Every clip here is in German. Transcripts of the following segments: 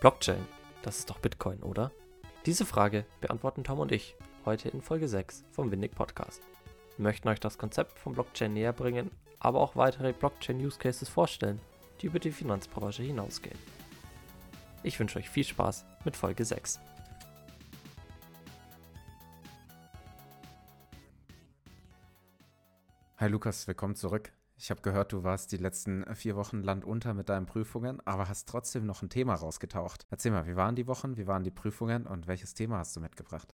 Blockchain, das ist doch Bitcoin, oder? Diese Frage beantworten Tom und ich heute in Folge 6 vom Windig Podcast. Wir möchten euch das Konzept von Blockchain näher bringen, aber auch weitere Blockchain-Use-Cases vorstellen, die über die Finanzbranche hinausgehen. Ich wünsche euch viel Spaß mit Folge 6. Hi Lukas, willkommen zurück. Ich habe gehört, du warst die letzten vier Wochen landunter mit deinen Prüfungen, aber hast trotzdem noch ein Thema rausgetaucht. Erzähl mal, wie waren die Wochen, wie waren die Prüfungen und welches Thema hast du mitgebracht?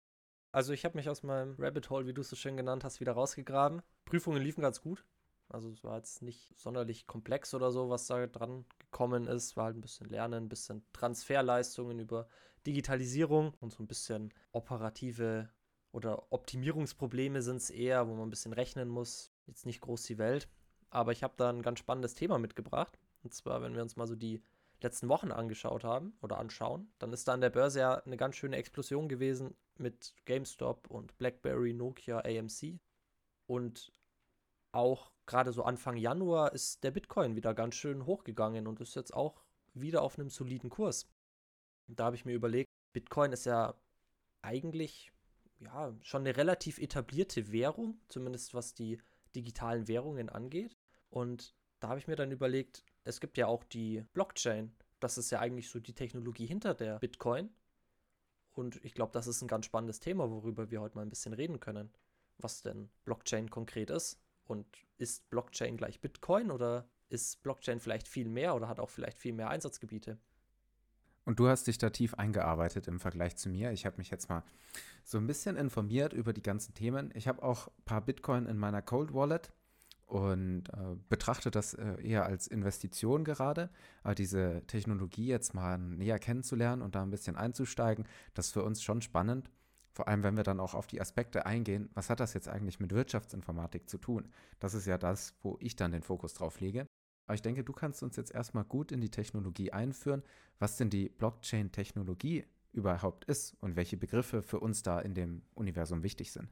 Also ich habe mich aus meinem Rabbit Hole, wie du es so schön genannt hast, wieder rausgegraben. Prüfungen liefen ganz gut. Also es war jetzt nicht sonderlich komplex oder so, was da dran gekommen ist. War halt ein bisschen Lernen, ein bisschen Transferleistungen über Digitalisierung und so ein bisschen operative oder Optimierungsprobleme sind es eher, wo man ein bisschen rechnen muss. Jetzt nicht groß die Welt. Aber ich habe da ein ganz spannendes Thema mitgebracht. Und zwar, wenn wir uns mal so die letzten Wochen angeschaut haben oder anschauen, dann ist da an der Börse ja eine ganz schöne Explosion gewesen mit GameStop und BlackBerry, Nokia, AMC. Und auch gerade so Anfang Januar ist der Bitcoin wieder ganz schön hochgegangen und ist jetzt auch wieder auf einem soliden Kurs. Da habe ich mir überlegt, Bitcoin ist ja eigentlich ja schon eine relativ etablierte Währung, zumindest was die digitalen Währungen angeht. Und da habe ich mir dann überlegt, es gibt ja auch die Blockchain. Das ist ja eigentlich so die Technologie hinter der Bitcoin. Und ich glaube, das ist ein ganz spannendes Thema, worüber wir heute mal ein bisschen reden können. Was denn Blockchain konkret ist. Und ist Blockchain gleich Bitcoin oder ist Blockchain vielleicht viel mehr oder hat auch vielleicht viel mehr Einsatzgebiete? Und du hast dich da tief eingearbeitet im Vergleich zu mir. Ich habe mich jetzt mal so ein bisschen informiert über die ganzen Themen. Ich habe auch ein paar Bitcoin in meiner Cold Wallet und äh, betrachte das äh, eher als Investition gerade. Aber diese Technologie jetzt mal näher kennenzulernen und da ein bisschen einzusteigen, das ist für uns schon spannend. Vor allem, wenn wir dann auch auf die Aspekte eingehen, was hat das jetzt eigentlich mit Wirtschaftsinformatik zu tun? Das ist ja das, wo ich dann den Fokus drauf lege. Aber ich denke, du kannst uns jetzt erstmal gut in die Technologie einführen, was denn die Blockchain-Technologie überhaupt ist und welche Begriffe für uns da in dem Universum wichtig sind.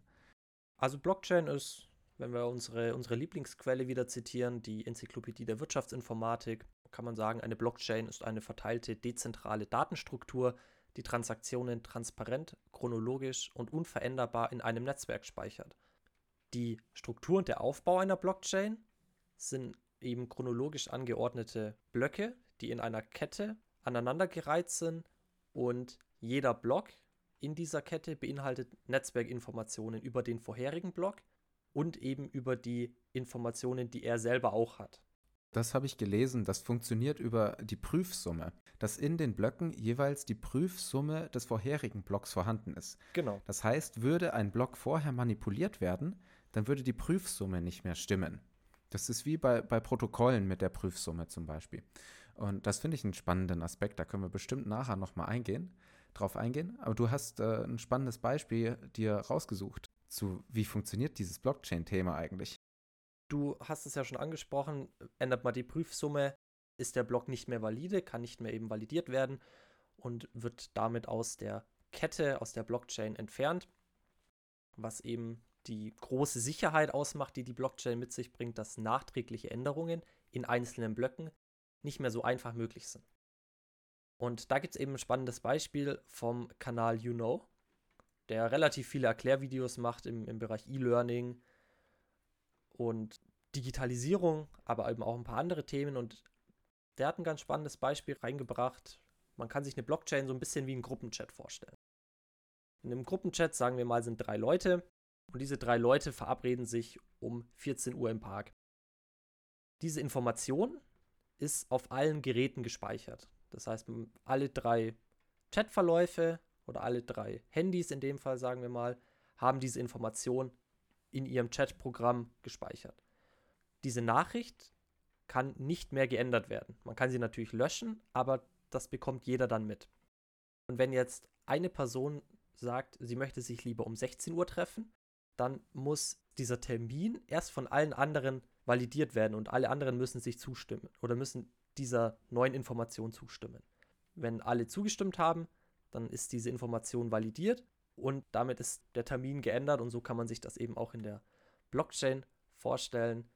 Also Blockchain ist, wenn wir unsere, unsere Lieblingsquelle wieder zitieren, die Enzyklopädie der Wirtschaftsinformatik, kann man sagen, eine Blockchain ist eine verteilte dezentrale Datenstruktur, die Transaktionen transparent, chronologisch und unveränderbar in einem Netzwerk speichert. Die Struktur und der Aufbau einer Blockchain sind eben chronologisch angeordnete Blöcke, die in einer Kette aneinandergereiht sind und jeder Block in dieser Kette beinhaltet Netzwerkinformationen über den vorherigen Block und eben über die Informationen, die er selber auch hat. Das habe ich gelesen, das funktioniert über die Prüfsumme, dass in den Blöcken jeweils die Prüfsumme des vorherigen Blocks vorhanden ist. Genau. Das heißt, würde ein Block vorher manipuliert werden, dann würde die Prüfsumme nicht mehr stimmen. Das ist wie bei, bei Protokollen mit der Prüfsumme zum Beispiel. Und das finde ich einen spannenden Aspekt. Da können wir bestimmt nachher nochmal eingehen, drauf eingehen. Aber du hast äh, ein spannendes Beispiel dir rausgesucht zu, wie funktioniert dieses Blockchain-Thema eigentlich. Du hast es ja schon angesprochen, ändert man die Prüfsumme, ist der Block nicht mehr valide, kann nicht mehr eben validiert werden und wird damit aus der Kette, aus der Blockchain entfernt, was eben die große Sicherheit ausmacht, die die Blockchain mit sich bringt, dass nachträgliche Änderungen in einzelnen Blöcken nicht mehr so einfach möglich sind. Und da gibt es eben ein spannendes Beispiel vom Kanal You Know, der relativ viele Erklärvideos macht im, im Bereich E-Learning und Digitalisierung, aber eben auch ein paar andere Themen. Und der hat ein ganz spannendes Beispiel reingebracht. Man kann sich eine Blockchain so ein bisschen wie einen Gruppenchat vorstellen. In einem Gruppenchat, sagen wir mal, sind drei Leute und diese drei Leute verabreden sich um 14 Uhr im Park. Diese Information ist auf allen Geräten gespeichert. Das heißt, alle drei Chatverläufe oder alle drei Handys in dem Fall, sagen wir mal, haben diese Information in ihrem Chatprogramm gespeichert. Diese Nachricht kann nicht mehr geändert werden. Man kann sie natürlich löschen, aber das bekommt jeder dann mit. Und wenn jetzt eine Person sagt, sie möchte sich lieber um 16 Uhr treffen, dann muss dieser Termin erst von allen anderen validiert werden und alle anderen müssen sich zustimmen oder müssen dieser neuen Information zustimmen. Wenn alle zugestimmt haben, dann ist diese Information validiert und damit ist der Termin geändert und so kann man sich das eben auch in der Blockchain vorstellen.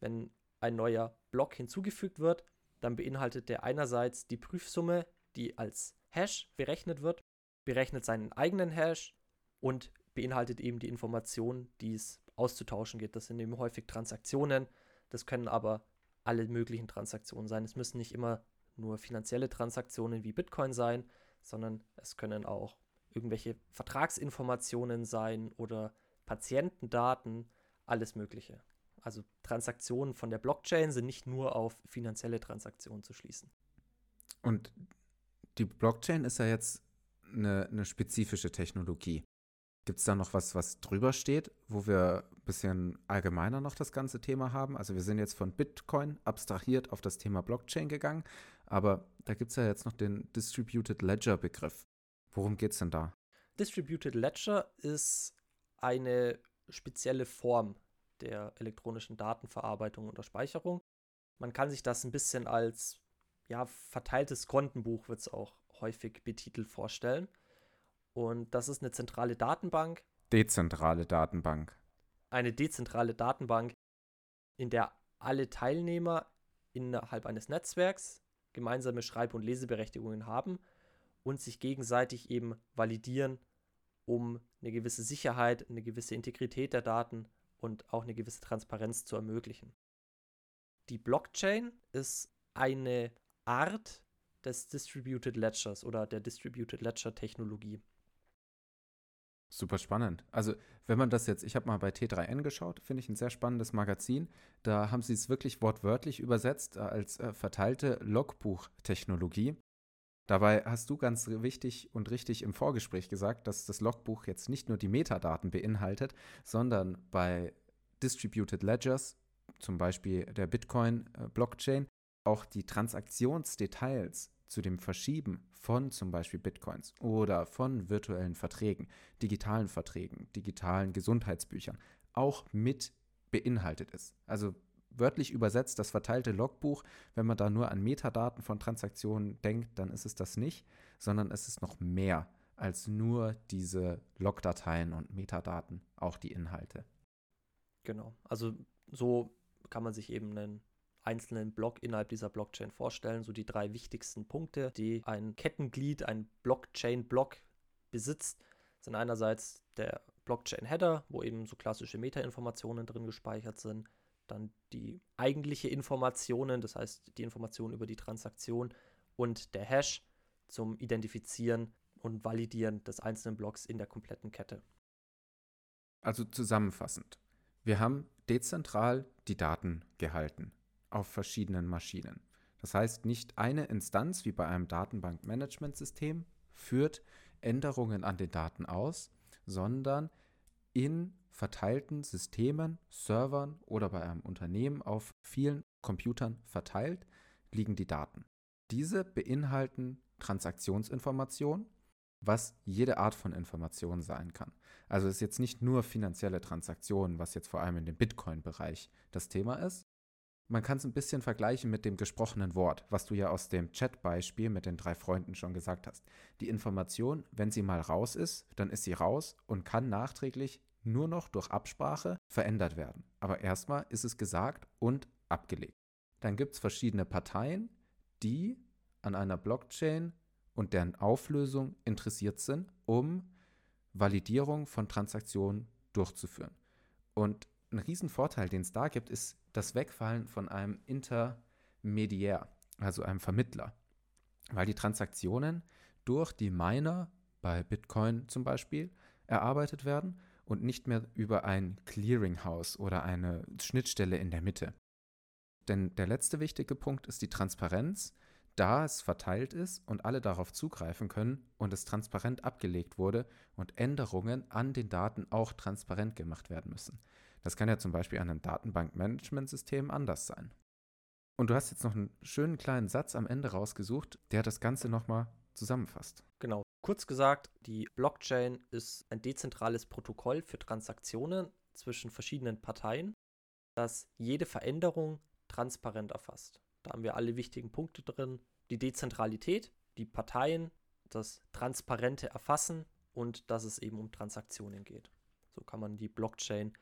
Wenn ein neuer Block hinzugefügt wird, dann beinhaltet der einerseits die Prüfsumme die als Hash berechnet wird, berechnet seinen eigenen Hash und beinhaltet eben die Informationen, die es auszutauschen geht. Das sind eben häufig Transaktionen. Das können aber alle möglichen Transaktionen sein. Es müssen nicht immer nur finanzielle Transaktionen wie Bitcoin sein, sondern es können auch irgendwelche Vertragsinformationen sein oder Patientendaten, alles Mögliche. Also Transaktionen von der Blockchain sind nicht nur auf finanzielle Transaktionen zu schließen. Und die Blockchain ist ja jetzt eine, eine spezifische Technologie. Gibt es da noch was, was drüber steht, wo wir ein bisschen allgemeiner noch das ganze Thema haben? Also wir sind jetzt von Bitcoin abstrahiert auf das Thema Blockchain gegangen, aber da gibt es ja jetzt noch den Distributed Ledger Begriff. Worum geht es denn da? Distributed Ledger ist eine spezielle Form der elektronischen Datenverarbeitung oder Speicherung. Man kann sich das ein bisschen als ja, verteiltes Kontenbuch, wird es auch häufig betitelt, vorstellen. Und das ist eine zentrale Datenbank. Dezentrale Datenbank. Eine dezentrale Datenbank, in der alle Teilnehmer innerhalb eines Netzwerks gemeinsame Schreib- und Leseberechtigungen haben und sich gegenseitig eben validieren, um eine gewisse Sicherheit, eine gewisse Integrität der Daten und auch eine gewisse Transparenz zu ermöglichen. Die Blockchain ist eine Art des Distributed Ledgers oder der Distributed Ledger Technologie. Super spannend. Also, wenn man das jetzt, ich habe mal bei T3N geschaut, finde ich ein sehr spannendes Magazin. Da haben sie es wirklich wortwörtlich übersetzt als äh, verteilte Logbuchtechnologie. Dabei hast du ganz wichtig und richtig im Vorgespräch gesagt, dass das Logbuch jetzt nicht nur die Metadaten beinhaltet, sondern bei Distributed Ledgers, zum Beispiel der Bitcoin-Blockchain, äh, auch die Transaktionsdetails zu dem Verschieben von zum Beispiel Bitcoins oder von virtuellen Verträgen, digitalen Verträgen, digitalen Gesundheitsbüchern auch mit beinhaltet ist. Also wörtlich übersetzt das verteilte Logbuch, wenn man da nur an Metadaten von Transaktionen denkt, dann ist es das nicht, sondern es ist noch mehr als nur diese Logdateien und Metadaten, auch die Inhalte. Genau, also so kann man sich eben einen einzelnen Block innerhalb dieser Blockchain vorstellen. So die drei wichtigsten Punkte, die ein Kettenglied, ein Blockchain-Block besitzt, sind einerseits der Blockchain-Header, wo eben so klassische Metainformationen drin gespeichert sind. Dann die eigentliche Informationen, das heißt die Informationen über die Transaktion und der Hash zum Identifizieren und Validieren des einzelnen Blocks in der kompletten Kette. Also zusammenfassend, wir haben dezentral die Daten gehalten auf verschiedenen Maschinen. Das heißt, nicht eine Instanz wie bei einem Datenbankmanagementsystem führt Änderungen an den Daten aus, sondern in verteilten Systemen, Servern oder bei einem Unternehmen auf vielen Computern verteilt liegen die Daten. Diese beinhalten Transaktionsinformationen, was jede Art von Information sein kann. Also ist jetzt nicht nur finanzielle Transaktionen, was jetzt vor allem in dem Bitcoin-Bereich das Thema ist, man kann es ein bisschen vergleichen mit dem gesprochenen Wort, was du ja aus dem Chat-Beispiel mit den drei Freunden schon gesagt hast. Die Information, wenn sie mal raus ist, dann ist sie raus und kann nachträglich nur noch durch Absprache verändert werden. Aber erstmal ist es gesagt und abgelegt. Dann gibt es verschiedene Parteien, die an einer Blockchain und deren Auflösung interessiert sind, um Validierung von Transaktionen durchzuführen. Und ein Riesenvorteil, den es da gibt, ist das Wegfallen von einem Intermediär, also einem Vermittler. Weil die Transaktionen durch die Miner, bei Bitcoin zum Beispiel, erarbeitet werden und nicht mehr über ein Clearinghouse oder eine Schnittstelle in der Mitte. Denn der letzte wichtige Punkt ist die Transparenz, da es verteilt ist und alle darauf zugreifen können und es transparent abgelegt wurde und Änderungen an den Daten auch transparent gemacht werden müssen. Das kann ja zum Beispiel an einem Datenbankmanagementsystem anders sein. Und du hast jetzt noch einen schönen kleinen Satz am Ende rausgesucht, der das Ganze nochmal zusammenfasst. Genau. Kurz gesagt, die Blockchain ist ein dezentrales Protokoll für Transaktionen zwischen verschiedenen Parteien, das jede Veränderung transparent erfasst. Da haben wir alle wichtigen Punkte drin. Die Dezentralität, die Parteien, das transparente Erfassen und dass es eben um Transaktionen geht. So kann man die Blockchain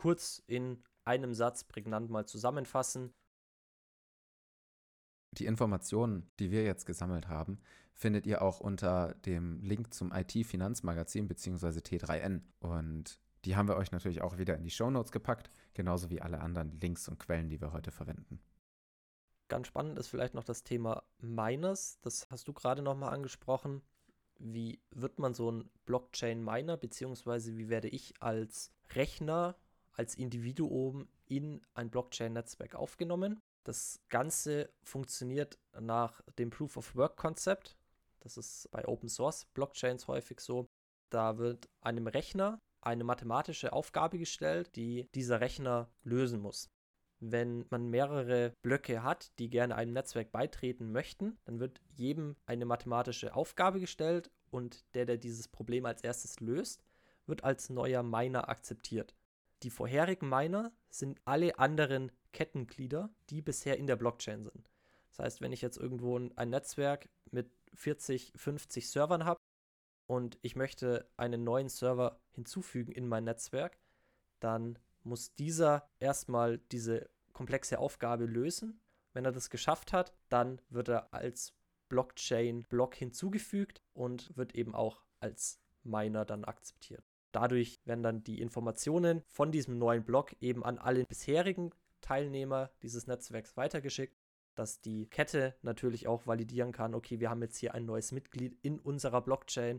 kurz in einem Satz prägnant mal zusammenfassen. Die Informationen, die wir jetzt gesammelt haben, findet ihr auch unter dem Link zum IT-Finanzmagazin bzw. T3N. Und die haben wir euch natürlich auch wieder in die Shownotes gepackt, genauso wie alle anderen Links und Quellen, die wir heute verwenden. Ganz spannend ist vielleicht noch das Thema Miners. Das hast du gerade nochmal angesprochen. Wie wird man so ein Blockchain-Miner, beziehungsweise wie werde ich als Rechner, als Individuum in ein Blockchain-Netzwerk aufgenommen? Das Ganze funktioniert nach dem Proof of Work-Konzept. Das ist bei Open Source Blockchains häufig so. Da wird einem Rechner eine mathematische Aufgabe gestellt, die dieser Rechner lösen muss. Wenn man mehrere Blöcke hat, die gerne einem Netzwerk beitreten möchten, dann wird jedem eine mathematische Aufgabe gestellt und der, der dieses Problem als erstes löst, wird als neuer Miner akzeptiert. Die vorherigen Miner sind alle anderen Kettenglieder, die bisher in der Blockchain sind. Das heißt, wenn ich jetzt irgendwo ein Netzwerk mit 40, 50 Servern habe und ich möchte einen neuen Server hinzufügen in mein Netzwerk, dann muss dieser erstmal diese komplexe Aufgabe lösen. Wenn er das geschafft hat, dann wird er als Blockchain-Block hinzugefügt und wird eben auch als Miner dann akzeptiert. Dadurch werden dann die Informationen von diesem neuen Block eben an alle bisherigen Teilnehmer dieses Netzwerks weitergeschickt, dass die Kette natürlich auch validieren kann, okay, wir haben jetzt hier ein neues Mitglied in unserer Blockchain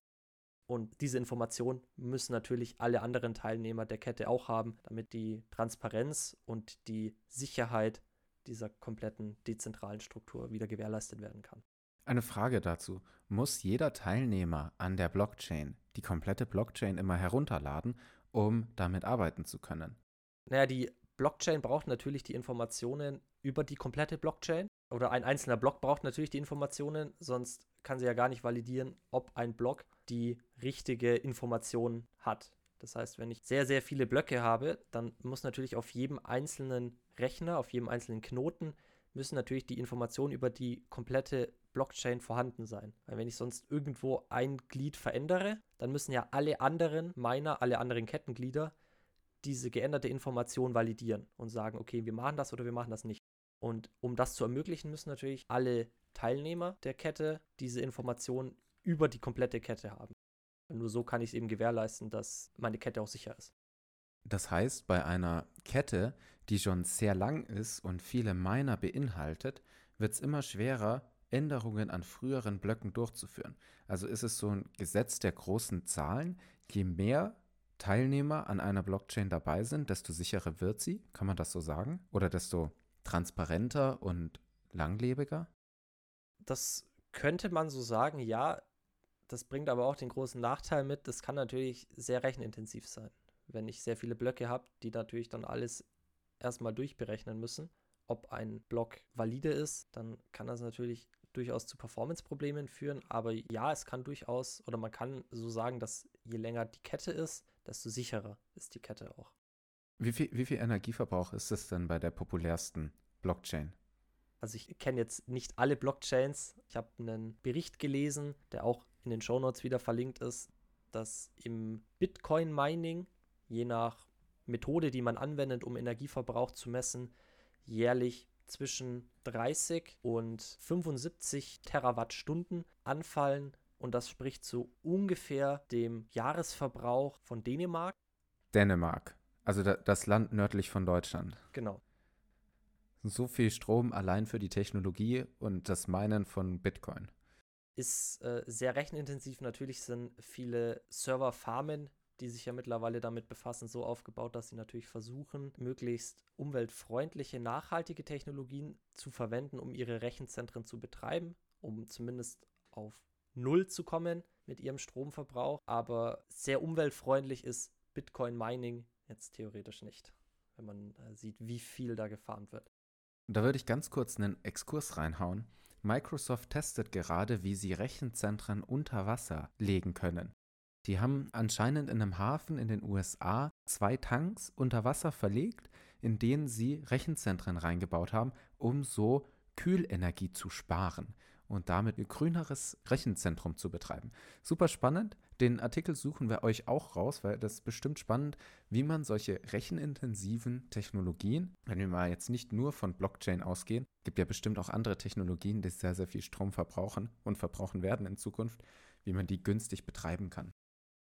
und diese Information müssen natürlich alle anderen Teilnehmer der Kette auch haben, damit die Transparenz und die Sicherheit dieser kompletten dezentralen Struktur wieder gewährleistet werden kann. Eine Frage dazu. Muss jeder Teilnehmer an der Blockchain die komplette Blockchain immer herunterladen, um damit arbeiten zu können? Naja, die Blockchain braucht natürlich die Informationen über die komplette Blockchain. Oder ein einzelner Block braucht natürlich die Informationen, sonst kann sie ja gar nicht validieren, ob ein Block die richtige Information hat. Das heißt, wenn ich sehr, sehr viele Blöcke habe, dann muss natürlich auf jedem einzelnen Rechner, auf jedem einzelnen Knoten, müssen natürlich die Informationen über die komplette Blockchain vorhanden sein. Weil wenn ich sonst irgendwo ein Glied verändere, dann müssen ja alle anderen Miner, alle anderen Kettenglieder diese geänderte Information validieren und sagen, okay, wir machen das oder wir machen das nicht. Und um das zu ermöglichen, müssen natürlich alle Teilnehmer der Kette diese Information über die komplette Kette haben. Nur so kann ich es eben gewährleisten, dass meine Kette auch sicher ist. Das heißt, bei einer Kette, die schon sehr lang ist und viele Miner beinhaltet, wird es immer schwerer, Änderungen an früheren Blöcken durchzuführen. Also ist es so ein Gesetz der großen Zahlen. Je mehr Teilnehmer an einer Blockchain dabei sind, desto sicherer wird sie, kann man das so sagen? Oder desto transparenter und langlebiger? Das könnte man so sagen, ja. Das bringt aber auch den großen Nachteil mit, das kann natürlich sehr rechenintensiv sein. Wenn ich sehr viele Blöcke habe, die natürlich dann alles erstmal durchberechnen müssen, ob ein Block valide ist, dann kann das natürlich durchaus zu Performance-Problemen führen. Aber ja, es kann durchaus, oder man kann so sagen, dass je länger die Kette ist, desto sicherer ist die Kette auch. Wie viel, wie viel Energieverbrauch ist es denn bei der populärsten Blockchain? Also ich kenne jetzt nicht alle Blockchains. Ich habe einen Bericht gelesen, der auch in den Shownotes wieder verlinkt ist, dass im Bitcoin-Mining, je nach Methode, die man anwendet, um Energieverbrauch zu messen, jährlich zwischen 30 und 75 Terawattstunden anfallen. Und das spricht so ungefähr dem Jahresverbrauch von Dänemark. Dänemark, also das Land nördlich von Deutschland. Genau. So viel Strom allein für die Technologie und das Meinen von Bitcoin. Ist äh, sehr rechenintensiv. Natürlich sind viele Serverfarmen die sich ja mittlerweile damit befassen, so aufgebaut, dass sie natürlich versuchen, möglichst umweltfreundliche, nachhaltige Technologien zu verwenden, um ihre Rechenzentren zu betreiben, um zumindest auf Null zu kommen mit ihrem Stromverbrauch. Aber sehr umweltfreundlich ist Bitcoin Mining jetzt theoretisch nicht, wenn man äh, sieht, wie viel da gefarmt wird. Da würde ich ganz kurz einen Exkurs reinhauen. Microsoft testet gerade, wie sie Rechenzentren unter Wasser legen können. Die haben anscheinend in einem Hafen in den USA zwei Tanks unter Wasser verlegt, in denen sie Rechenzentren reingebaut haben, um so Kühlenergie zu sparen. und damit ein grüneres Rechenzentrum zu betreiben. Super spannend. Den Artikel suchen wir euch auch raus, weil das ist bestimmt spannend, wie man solche rechenintensiven Technologien, wenn wir mal jetzt nicht nur von Blockchain ausgehen, gibt ja bestimmt auch andere Technologien, die sehr, sehr viel Strom verbrauchen und verbrauchen werden in Zukunft, wie man die günstig betreiben kann.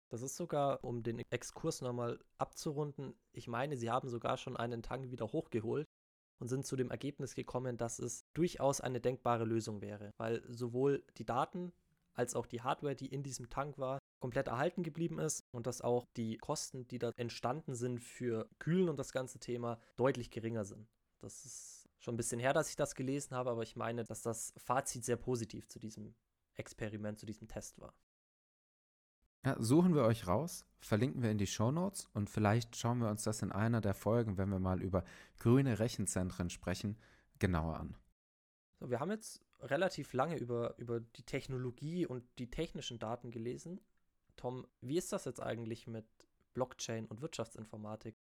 Das ist sogar, um den Exkurs nochmal abzurunden, ich meine, sie haben sogar schon einen Tank wieder hochgeholt und sind zu dem Ergebnis gekommen, dass es durchaus eine denkbare Lösung wäre, weil sowohl die Daten als auch die Hardware, die in diesem Tank war, komplett erhalten geblieben ist und dass auch die Kosten, die da entstanden sind für Kühlen und das ganze Thema, deutlich geringer sind. Das ist schon ein bisschen her, dass ich das gelesen habe, aber ich meine, dass das Fazit sehr positiv zu diesem Experiment, zu diesem Test war. Ja, suchen wir euch raus, verlinken wir in die Show Notes und vielleicht schauen wir uns das in einer der Folgen, wenn wir mal über grüne Rechenzentren sprechen, genauer an. So, wir haben jetzt relativ lange über, über die Technologie und die technischen Daten gelesen. Tom, wie ist das jetzt eigentlich mit Blockchain und Wirtschaftsinformatik?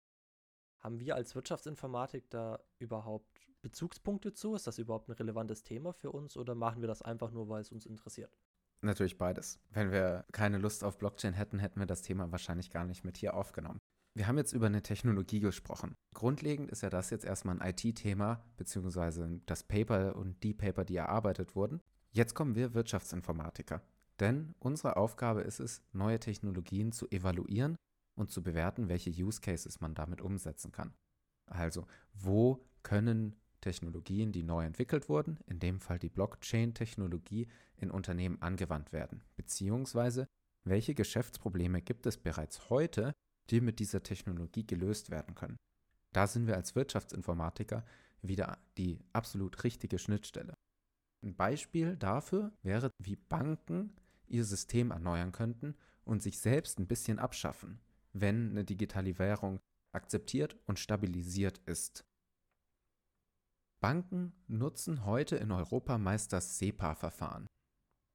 Haben wir als Wirtschaftsinformatik da überhaupt Bezugspunkte zu? Ist das überhaupt ein relevantes Thema für uns oder machen wir das einfach nur, weil es uns interessiert? Natürlich beides. Wenn wir keine Lust auf Blockchain hätten, hätten wir das Thema wahrscheinlich gar nicht mit hier aufgenommen. Wir haben jetzt über eine Technologie gesprochen. Grundlegend ist ja das jetzt erstmal ein IT-Thema, beziehungsweise das Paper und die Paper, die erarbeitet wurden. Jetzt kommen wir Wirtschaftsinformatiker. Denn unsere Aufgabe ist es, neue Technologien zu evaluieren und zu bewerten, welche Use Cases man damit umsetzen kann. Also, wo können Technologien, die neu entwickelt wurden, in dem Fall die Blockchain-Technologie, in Unternehmen angewandt werden? Beziehungsweise, welche Geschäftsprobleme gibt es bereits heute, die mit dieser Technologie gelöst werden können? Da sind wir als Wirtschaftsinformatiker wieder die absolut richtige Schnittstelle. Ein Beispiel dafür wäre, wie Banken ihr System erneuern könnten und sich selbst ein bisschen abschaffen, wenn eine digitale Währung akzeptiert und stabilisiert ist. Banken nutzen heute in Europa meist das SEPA-Verfahren.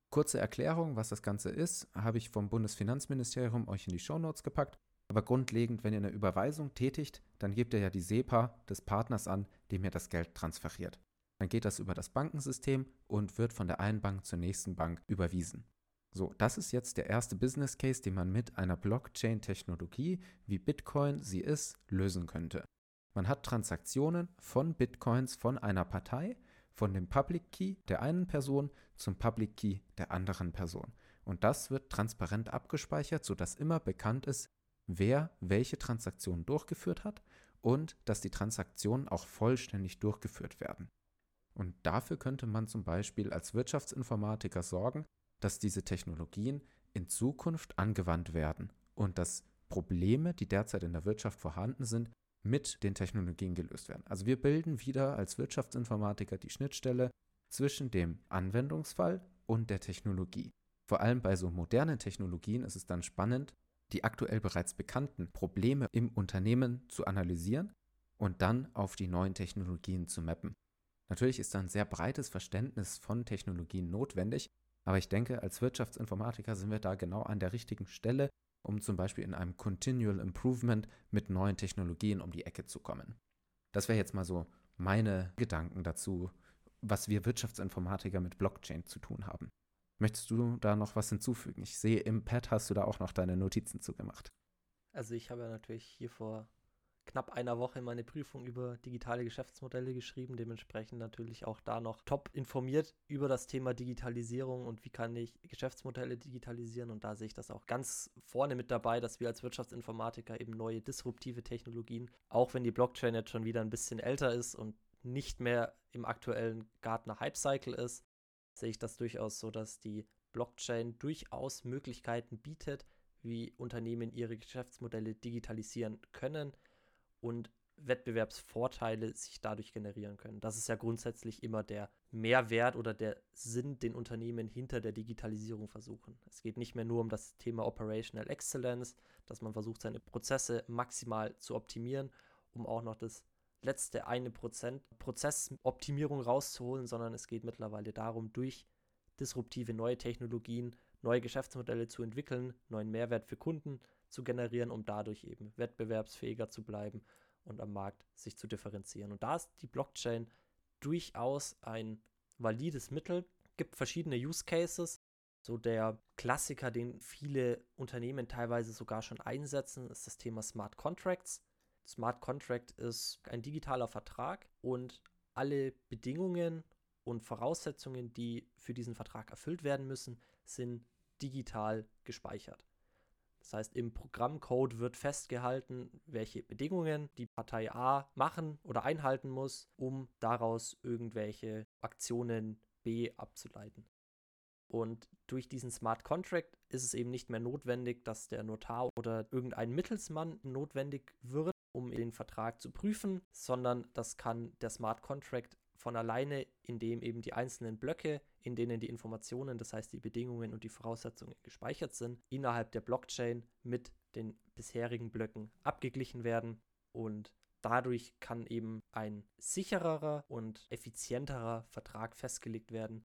Kurze Erklärung, was das Ganze ist, habe ich vom Bundesfinanzministerium euch in die Shownotes gepackt. Aber grundlegend, wenn ihr eine Überweisung tätigt, dann gebt ihr ja die SEPA des Partners an, dem ihr das Geld transferiert. Dann geht das über das Bankensystem und wird von der einen Bank zur nächsten Bank überwiesen. So, das ist jetzt der erste Business Case, den man mit einer Blockchain-Technologie, wie Bitcoin sie ist, lösen könnte. Man hat Transaktionen von Bitcoins von einer Partei, von dem Public Key der einen Person zum Public Key der anderen Person. Und das wird transparent abgespeichert, sodass immer bekannt ist, wer welche Transaktionen durchgeführt hat und dass die Transaktionen auch vollständig durchgeführt werden. Und dafür könnte man zum Beispiel als Wirtschaftsinformatiker sorgen, dass diese Technologien in Zukunft angewandt werden und dass Probleme, die derzeit in der Wirtschaft vorhanden sind, mit den Technologien gelöst werden. Also wir bilden wieder als Wirtschaftsinformatiker die Schnittstelle zwischen dem Anwendungsfall und der Technologie. Vor allem bei so modernen Technologien ist es dann spannend, die aktuell bereits bekannten Probleme im Unternehmen zu analysieren und dann auf die neuen Technologien zu mappen. Natürlich ist da ein sehr breites Verständnis von Technologien notwendig, aber ich denke, als Wirtschaftsinformatiker sind wir da genau an der richtigen Stelle, um zum Beispiel in einem Continual Improvement mit neuen Technologien um die Ecke zu kommen. Das wäre jetzt mal so meine Gedanken dazu, was wir Wirtschaftsinformatiker mit Blockchain zu tun haben. Möchtest du da noch was hinzufügen? Ich sehe, im Pad hast du da auch noch deine Notizen zugemacht. Also ich habe ja natürlich hier vor knapp einer Woche meine Prüfung über digitale Geschäftsmodelle geschrieben, dementsprechend natürlich auch da noch top informiert über das Thema Digitalisierung und wie kann ich Geschäftsmodelle digitalisieren. Und da sehe ich das auch ganz vorne mit dabei, dass wir als Wirtschaftsinformatiker eben neue disruptive Technologien, auch wenn die Blockchain jetzt schon wieder ein bisschen älter ist und nicht mehr im aktuellen Gartner Hype Cycle ist, sehe ich das durchaus so, dass die Blockchain durchaus Möglichkeiten bietet, wie Unternehmen ihre Geschäftsmodelle digitalisieren können und Wettbewerbsvorteile sich dadurch generieren können. Das ist ja grundsätzlich immer der Mehrwert oder der Sinn, den Unternehmen hinter der Digitalisierung versuchen. Es geht nicht mehr nur um das Thema Operational Excellence, dass man versucht, seine Prozesse maximal zu optimieren, um auch noch das letzte eine Prozent Prozessoptimierung rauszuholen, sondern es geht mittlerweile darum, durch disruptive neue Technologien neue Geschäftsmodelle zu entwickeln, neuen Mehrwert für Kunden zu generieren, um dadurch eben wettbewerbsfähiger zu bleiben und am Markt sich zu differenzieren. Und da ist die Blockchain durchaus ein valides Mittel, gibt verschiedene Use Cases. So der Klassiker, den viele Unternehmen teilweise sogar schon einsetzen, ist das Thema Smart Contracts. Smart Contract ist ein digitaler Vertrag und alle Bedingungen und Voraussetzungen, die für diesen Vertrag erfüllt werden müssen, sind digital gespeichert. Das heißt, im Programmcode wird festgehalten, welche Bedingungen die Partei A machen oder einhalten muss, um daraus irgendwelche Aktionen B abzuleiten. Und durch diesen Smart Contract ist es eben nicht mehr notwendig, dass der Notar oder irgendein Mittelsmann notwendig wird, um den Vertrag zu prüfen, sondern das kann der Smart Contract von alleine, indem eben die einzelnen Blöcke, in denen die Informationen, das heißt die Bedingungen und die Voraussetzungen gespeichert sind, innerhalb der Blockchain mit den bisherigen Blöcken abgeglichen werden und dadurch kann eben ein sichererer und effizienterer Vertrag festgelegt werden,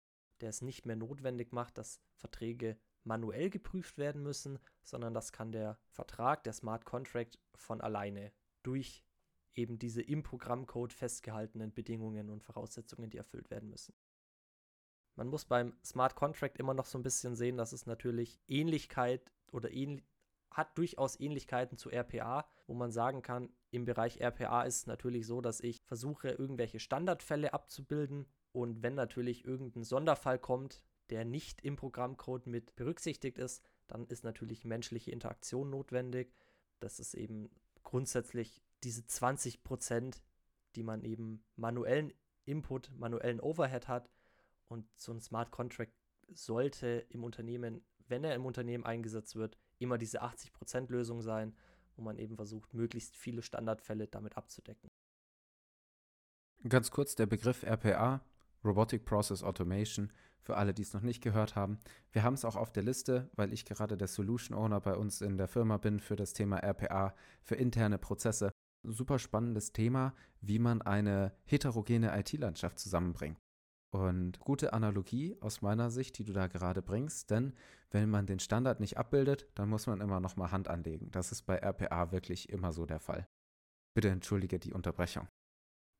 der es nicht mehr notwendig macht, dass Verträge manuell geprüft werden müssen, sondern das kann der Vertrag, der Smart Contract von alleine durch eben diese im Programmcode festgehaltenen Bedingungen und Voraussetzungen, die erfüllt werden müssen. Man muss beim Smart Contract immer noch so ein bisschen sehen, dass es natürlich Ähnlichkeit oder ähnlich hat durchaus Ähnlichkeiten zu RPA, wo man sagen kann, im Bereich RPA ist es natürlich so, dass ich versuche, irgendwelche Standardfälle abzubilden und wenn natürlich irgendein Sonderfall kommt, der nicht im Programmcode mit berücksichtigt ist, dann ist natürlich menschliche Interaktion notwendig. Das ist eben grundsätzlich diese 20 Prozent, die man eben manuellen Input, manuellen Overhead hat. Und so ein Smart Contract sollte im Unternehmen, wenn er im Unternehmen eingesetzt wird, immer diese 80 Prozent Lösung sein, wo man eben versucht, möglichst viele Standardfälle damit abzudecken. Ganz kurz der Begriff RPA, Robotic Process Automation, für alle, die es noch nicht gehört haben. Wir haben es auch auf der Liste, weil ich gerade der Solution Owner bei uns in der Firma bin für das Thema RPA, für interne Prozesse super spannendes Thema, wie man eine heterogene IT-Landschaft zusammenbringt. Und gute Analogie aus meiner Sicht, die du da gerade bringst, denn wenn man den Standard nicht abbildet, dann muss man immer noch mal Hand anlegen. Das ist bei RPA wirklich immer so der Fall. Bitte entschuldige die Unterbrechung.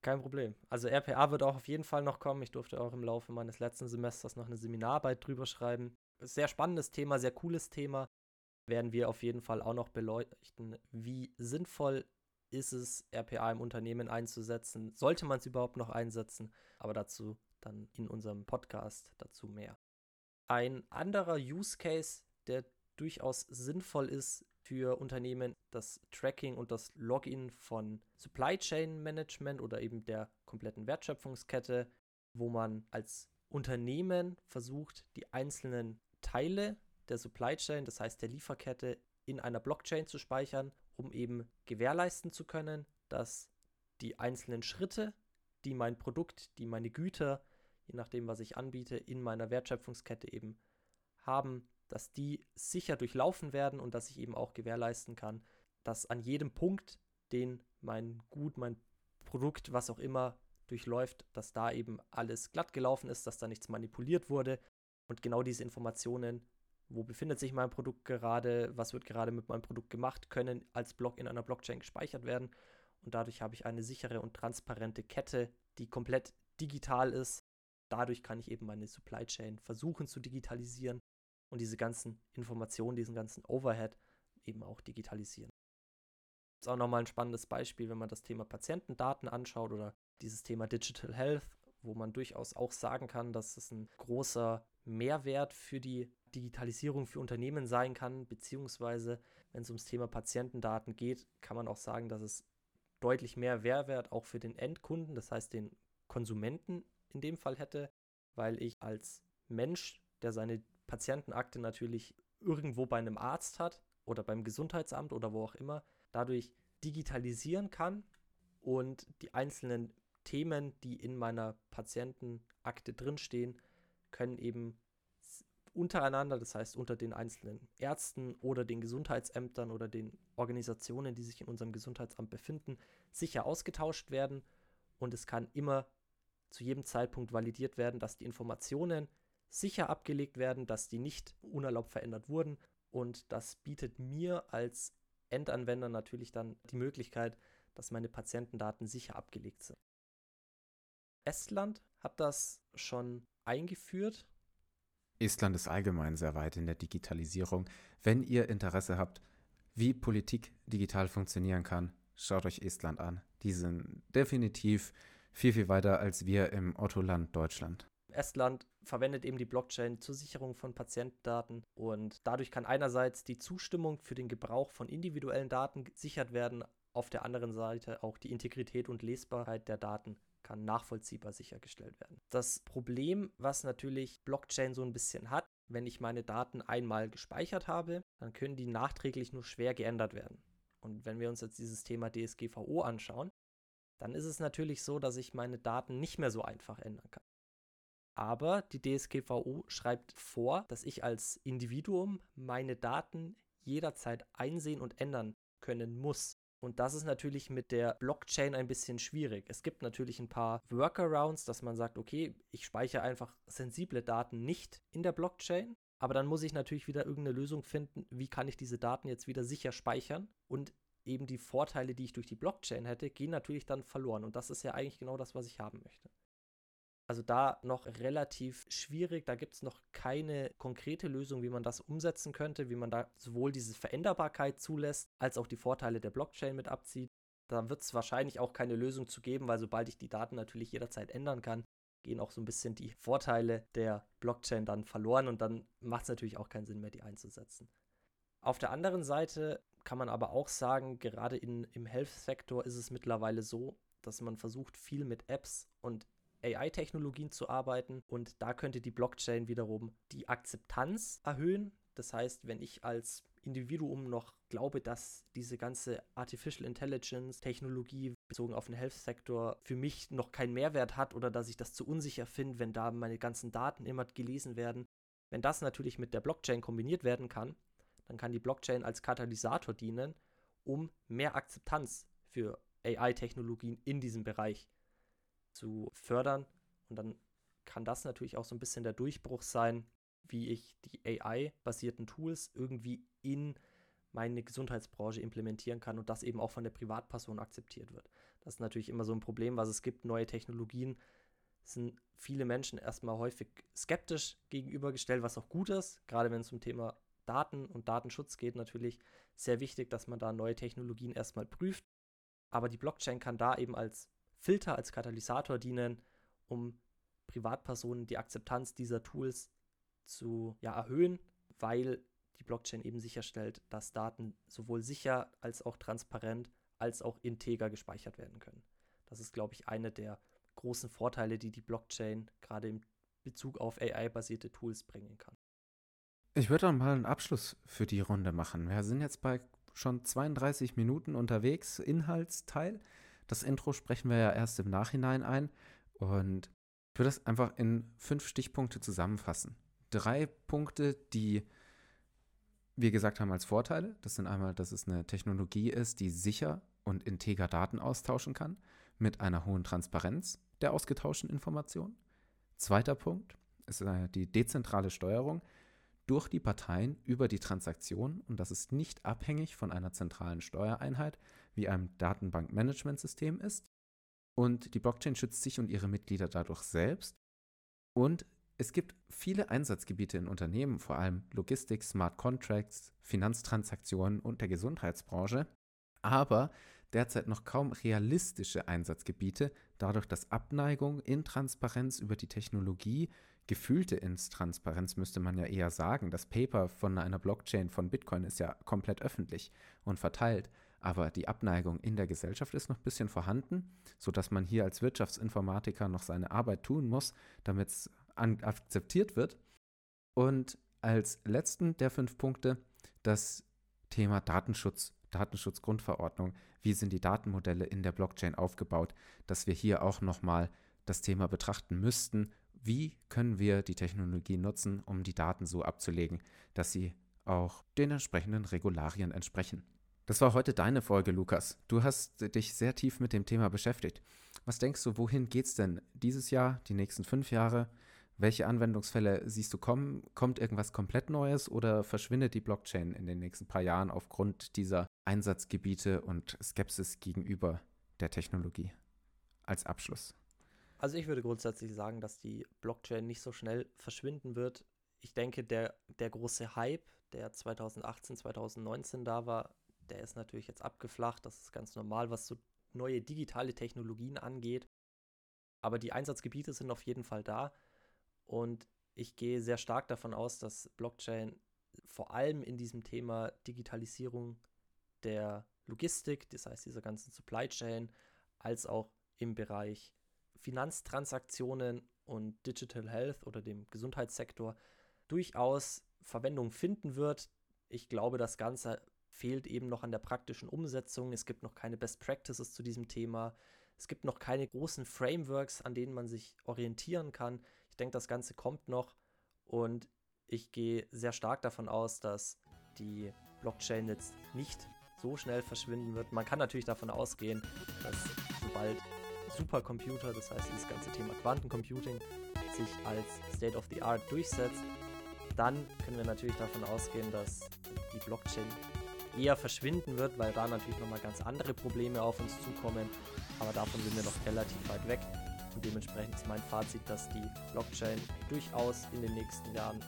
Kein Problem. Also RPA wird auch auf jeden Fall noch kommen. Ich durfte auch im Laufe meines letzten Semesters noch eine Seminararbeit drüber schreiben. Sehr spannendes Thema, sehr cooles Thema. Werden wir auf jeden Fall auch noch beleuchten, wie sinnvoll ist es, RPA im Unternehmen einzusetzen? Sollte man es überhaupt noch einsetzen? Aber dazu dann in unserem Podcast dazu mehr. Ein anderer Use Case, der durchaus sinnvoll ist für Unternehmen, das Tracking und das Login von Supply Chain Management oder eben der kompletten Wertschöpfungskette, wo man als Unternehmen versucht, die einzelnen Teile der Supply Chain, das heißt der Lieferkette, in einer Blockchain zu speichern um eben gewährleisten zu können, dass die einzelnen Schritte, die mein Produkt, die meine Güter, je nachdem, was ich anbiete, in meiner Wertschöpfungskette eben haben, dass die sicher durchlaufen werden und dass ich eben auch gewährleisten kann, dass an jedem Punkt, den mein Gut, mein Produkt, was auch immer durchläuft, dass da eben alles glatt gelaufen ist, dass da nichts manipuliert wurde und genau diese Informationen wo befindet sich mein Produkt gerade, was wird gerade mit meinem Produkt gemacht, können als Block in einer Blockchain gespeichert werden. Und dadurch habe ich eine sichere und transparente Kette, die komplett digital ist. Dadurch kann ich eben meine Supply Chain versuchen zu digitalisieren und diese ganzen Informationen, diesen ganzen Overhead eben auch digitalisieren. Das ist auch nochmal ein spannendes Beispiel, wenn man das Thema Patientendaten anschaut oder dieses Thema Digital Health, wo man durchaus auch sagen kann, dass es ein großer Mehrwert für die Digitalisierung für Unternehmen sein kann, beziehungsweise wenn es ums Thema Patientendaten geht, kann man auch sagen, dass es deutlich mehr Mehrwert auch für den Endkunden, das heißt den Konsumenten in dem Fall hätte, weil ich als Mensch, der seine Patientenakte natürlich irgendwo bei einem Arzt hat oder beim Gesundheitsamt oder wo auch immer, dadurch digitalisieren kann und die einzelnen Themen, die in meiner Patientenakte drinstehen, können eben untereinander, das heißt unter den einzelnen Ärzten oder den Gesundheitsämtern oder den Organisationen, die sich in unserem Gesundheitsamt befinden, sicher ausgetauscht werden. Und es kann immer zu jedem Zeitpunkt validiert werden, dass die Informationen sicher abgelegt werden, dass die nicht unerlaubt verändert wurden. Und das bietet mir als Endanwender natürlich dann die Möglichkeit, dass meine Patientendaten sicher abgelegt sind. Estland hat das schon eingeführt Estland ist allgemein sehr weit in der Digitalisierung. Wenn ihr Interesse habt, wie Politik digital funktionieren kann, schaut euch Estland an. Die sind definitiv viel, viel weiter als wir im Ottoland Deutschland. Estland verwendet eben die Blockchain zur Sicherung von Patientendaten und dadurch kann einerseits die Zustimmung für den Gebrauch von individuellen Daten gesichert werden, auf der anderen Seite auch die Integrität und Lesbarkeit der Daten kann nachvollziehbar sichergestellt werden. Das Problem, was natürlich Blockchain so ein bisschen hat, wenn ich meine Daten einmal gespeichert habe, dann können die nachträglich nur schwer geändert werden. Und wenn wir uns jetzt dieses Thema DSGVO anschauen, dann ist es natürlich so, dass ich meine Daten nicht mehr so einfach ändern kann. Aber die DSGVO schreibt vor, dass ich als Individuum meine Daten jederzeit einsehen und ändern können muss. Und das ist natürlich mit der Blockchain ein bisschen schwierig. Es gibt natürlich ein paar Workarounds, dass man sagt, okay, ich speichere einfach sensible Daten nicht in der Blockchain, aber dann muss ich natürlich wieder irgendeine Lösung finden, wie kann ich diese Daten jetzt wieder sicher speichern und eben die Vorteile, die ich durch die Blockchain hätte, gehen natürlich dann verloren. Und das ist ja eigentlich genau das, was ich haben möchte. Also da noch relativ schwierig, da gibt es noch keine konkrete Lösung, wie man das umsetzen könnte, wie man da sowohl diese Veränderbarkeit zulässt, als auch die Vorteile der Blockchain mit abzieht. Da wird es wahrscheinlich auch keine Lösung zu geben, weil sobald ich die Daten natürlich jederzeit ändern kann, gehen auch so ein bisschen die Vorteile der Blockchain dann verloren und dann macht es natürlich auch keinen Sinn mehr, die einzusetzen. Auf der anderen Seite kann man aber auch sagen, gerade in, im Health-Sektor ist es mittlerweile so, dass man versucht, viel mit Apps und AI-Technologien zu arbeiten und da könnte die Blockchain wiederum die Akzeptanz erhöhen. Das heißt, wenn ich als Individuum noch glaube, dass diese ganze Artificial Intelligence Technologie bezogen auf den Health-Sektor für mich noch keinen Mehrwert hat oder dass ich das zu unsicher finde, wenn da meine ganzen Daten immer gelesen werden. Wenn das natürlich mit der Blockchain kombiniert werden kann, dann kann die Blockchain als Katalysator dienen, um mehr Akzeptanz für AI-Technologien in diesem Bereich zu fördern. Und dann kann das natürlich auch so ein bisschen der Durchbruch sein, wie ich die AI-basierten Tools irgendwie in meine Gesundheitsbranche implementieren kann und das eben auch von der Privatperson akzeptiert wird. Das ist natürlich immer so ein Problem, was es gibt. Neue Technologien sind viele Menschen erstmal häufig skeptisch gegenübergestellt, was auch gut ist, gerade wenn es um Thema Daten und Datenschutz geht, natürlich sehr wichtig, dass man da neue Technologien erstmal prüft. Aber die Blockchain kann da eben als Filter als Katalysator dienen, um Privatpersonen die Akzeptanz dieser Tools zu ja, erhöhen, weil die Blockchain eben sicherstellt, dass Daten sowohl sicher als auch transparent als auch integer gespeichert werden können. Das ist, glaube ich, eine der großen Vorteile, die die Blockchain gerade im Bezug auf AI-basierte Tools bringen kann. Ich würde dann mal einen Abschluss für die Runde machen. Wir sind jetzt bei schon 32 Minuten unterwegs, Inhaltsteil. Das Intro sprechen wir ja erst im Nachhinein ein. Und ich würde das einfach in fünf Stichpunkte zusammenfassen. Drei Punkte, die wir gesagt haben als Vorteile. Das sind einmal, dass es eine Technologie ist, die sicher und integer Daten austauschen kann, mit einer hohen Transparenz der ausgetauschten Informationen. Zweiter Punkt ist die dezentrale Steuerung durch die Parteien über die Transaktion und das ist nicht abhängig von einer zentralen Steuereinheit, wie einem Datenbankmanagementsystem ist. Und die Blockchain schützt sich und ihre Mitglieder dadurch selbst. Und es gibt viele Einsatzgebiete in Unternehmen, vor allem Logistik, Smart Contracts, Finanztransaktionen und der Gesundheitsbranche, aber derzeit noch kaum realistische Einsatzgebiete, dadurch, dass Abneigung, Intransparenz über die Technologie, gefühlte Intransparenz müsste man ja eher sagen. Das Paper von einer Blockchain von Bitcoin ist ja komplett öffentlich und verteilt. Aber die Abneigung in der Gesellschaft ist noch ein bisschen vorhanden, sodass man hier als Wirtschaftsinformatiker noch seine Arbeit tun muss, damit es akzeptiert wird. Und als letzten der fünf Punkte das Thema Datenschutz, Datenschutzgrundverordnung. Wie sind die Datenmodelle in der Blockchain aufgebaut, dass wir hier auch nochmal das Thema betrachten müssten. Wie können wir die Technologie nutzen, um die Daten so abzulegen, dass sie auch den entsprechenden Regularien entsprechen? Das war heute deine Folge, Lukas. Du hast dich sehr tief mit dem Thema beschäftigt. Was denkst du, wohin geht es denn dieses Jahr, die nächsten fünf Jahre? Welche Anwendungsfälle siehst du kommen? Kommt irgendwas komplett Neues oder verschwindet die Blockchain in den nächsten paar Jahren aufgrund dieser Einsatzgebiete und Skepsis gegenüber der Technologie? Als Abschluss. Also ich würde grundsätzlich sagen, dass die Blockchain nicht so schnell verschwinden wird. ich denke, der, der große Hype, der 2018, 2019 da war, der ist natürlich jetzt abgeflacht. Das ist ganz normal, was so neue digitale Technologien angeht. Aber die Einsatzgebiete sind auf jeden Fall da. Und ich gehe sehr stark davon aus, dass Blockchain vor allem in diesem Thema Digitalisierung der Logistik, das heißt dieser ganzen Supply Chain, als auch im Bereich Finanztransaktionen und Digital Health oder dem Gesundheitssektor durchaus Verwendung finden wird. Ich glaube, das Ganze fehlt eben noch an der praktischen Umsetzung. Es gibt noch keine Best Practices zu diesem Thema. Es gibt noch keine großen Frameworks, an denen man sich orientieren kann. Ich denke, das Ganze kommt noch und ich gehe sehr stark davon aus, dass die Blockchain jetzt nicht so schnell verschwinden wird. Man kann natürlich davon ausgehen, dass sobald Supercomputer, das heißt dieses ganze Thema Quantencomputing, sich als State of the Art durchsetzt, dann können wir natürlich davon ausgehen, dass die Blockchain eher verschwinden wird, weil da natürlich nochmal ganz andere Probleme auf uns zukommen. Aber davon sind wir noch relativ weit weg. Und dementsprechend ist mein Fazit, dass die Blockchain durchaus in den nächsten Jahren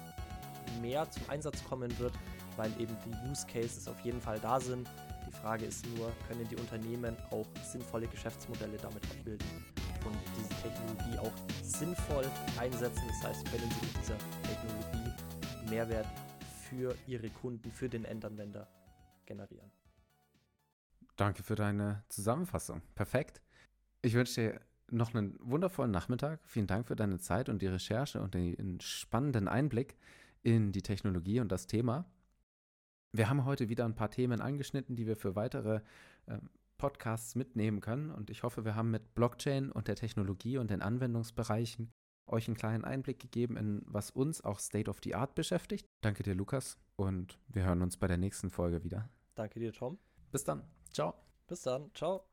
mehr zum Einsatz kommen wird, weil eben die Use Cases auf jeden Fall da sind. Die Frage ist nur, können die Unternehmen auch sinnvolle Geschäftsmodelle damit abbilden und diese Technologie auch sinnvoll einsetzen. Das heißt, können sie mit dieser Technologie Mehrwert für ihre Kunden, für den Endanwender generieren. Danke für deine Zusammenfassung. Perfekt. Ich wünsche dir noch einen wundervollen Nachmittag. Vielen Dank für deine Zeit und die Recherche und den spannenden Einblick in die Technologie und das Thema. Wir haben heute wieder ein paar Themen angeschnitten, die wir für weitere äh, Podcasts mitnehmen können. Und ich hoffe, wir haben mit Blockchain und der Technologie und den Anwendungsbereichen euch einen kleinen Einblick gegeben in was uns auch State of the Art beschäftigt. Danke dir, Lukas. Und wir hören uns bei der nächsten Folge wieder. Danke dir, Tom. Bis dann. Ciao. Bis dann. Ciao.